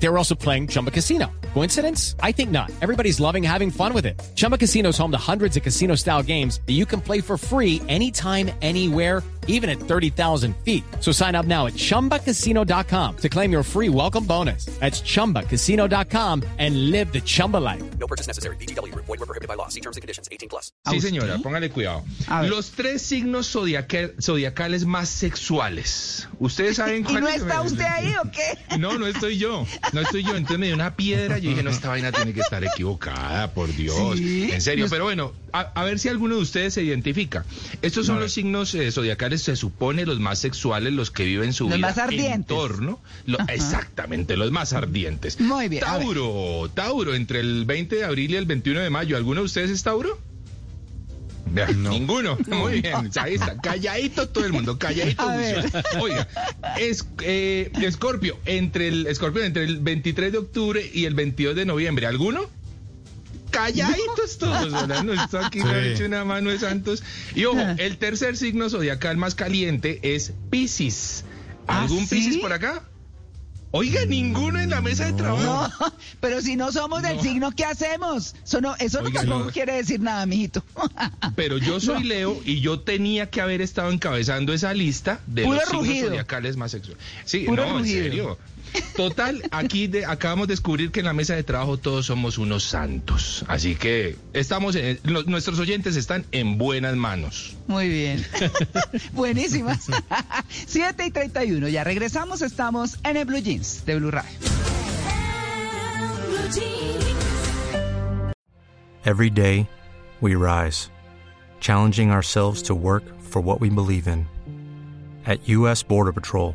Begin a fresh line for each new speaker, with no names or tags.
They were also playing Chumba Casino. Coincidence? I think not. Everybody's loving having fun with it. Chumba Casino is home to hundreds of casino style games that you can play for free anytime, anywhere, even at 30,000 feet. So sign up now at chumbacasino.com to claim your free welcome bonus. That's chumbacasino.com and live the Chumba life.
No purchase necessary. BGW. Void were prohibited by law. See terms and conditions. 18 plus.
Sí, señora, póngale cuidado. Los tres signos zodiaca- zodiacales más sexuales. ¿Ustedes saben cuáles?
¿Y no está usted ahí o qué?
No, no estoy yo. No estoy yo. Entonces me dio una piedra. Yo dije, no, esta vaina tiene que estar equivocada, por Dios.
Sí.
En serio. Pero bueno, a, a ver si alguno de ustedes se identifica. Estos son los signos eh, zodiacales, se supone, los más sexuales, los que viven su
Los
vida
más ardientes.
en torno. Lo- exactamente, los más ardientes.
Muy bien.
Tauro, Tauro, entre el 20 de abril y el 21 de mayo. ¿Alguno de ustedes es Tauro? Ninguno. Muy bien. Ahí está. Calladito todo el mundo. Calladito. Oiga, es, eh, entre el Escorpio, entre el 23 de octubre y el 22 de noviembre. ¿Alguno? Calladitos todos, ¿verdad? No está aquí no he hecho una mano de santos. Y ojo,
Ah.
el tercer signo zodiacal más caliente es Piscis.
¿Ah,
¿Algún
sí?
Piscis por acá? Oiga, ninguno en la mesa de trabajo.
No, pero si no somos del
No.
signo, ¿qué hacemos? Eso no, eso
Oiga,
tampoco
no.
quiere decir nada, mijito.
Pero yo soy Leo y yo tenía que haber estado encabezando esa lista de
Puro
los signos
rugido.
zodiacales más sexuales. Sí,
Puro
no,
rugido.
en serio. Total, aquí de- acabamos de descubrir que en la mesa de trabajo todos somos unos santos. Así que estamos, en- los- nuestros oyentes están en buenas manos.
Muy bien. Buenísimas. 7 y 31. Ya regresamos. Estamos en el Blue Jeans de Blue Radio.
Every day, we rise, challenging ourselves to work for what we believe in. At U.S. Border Patrol,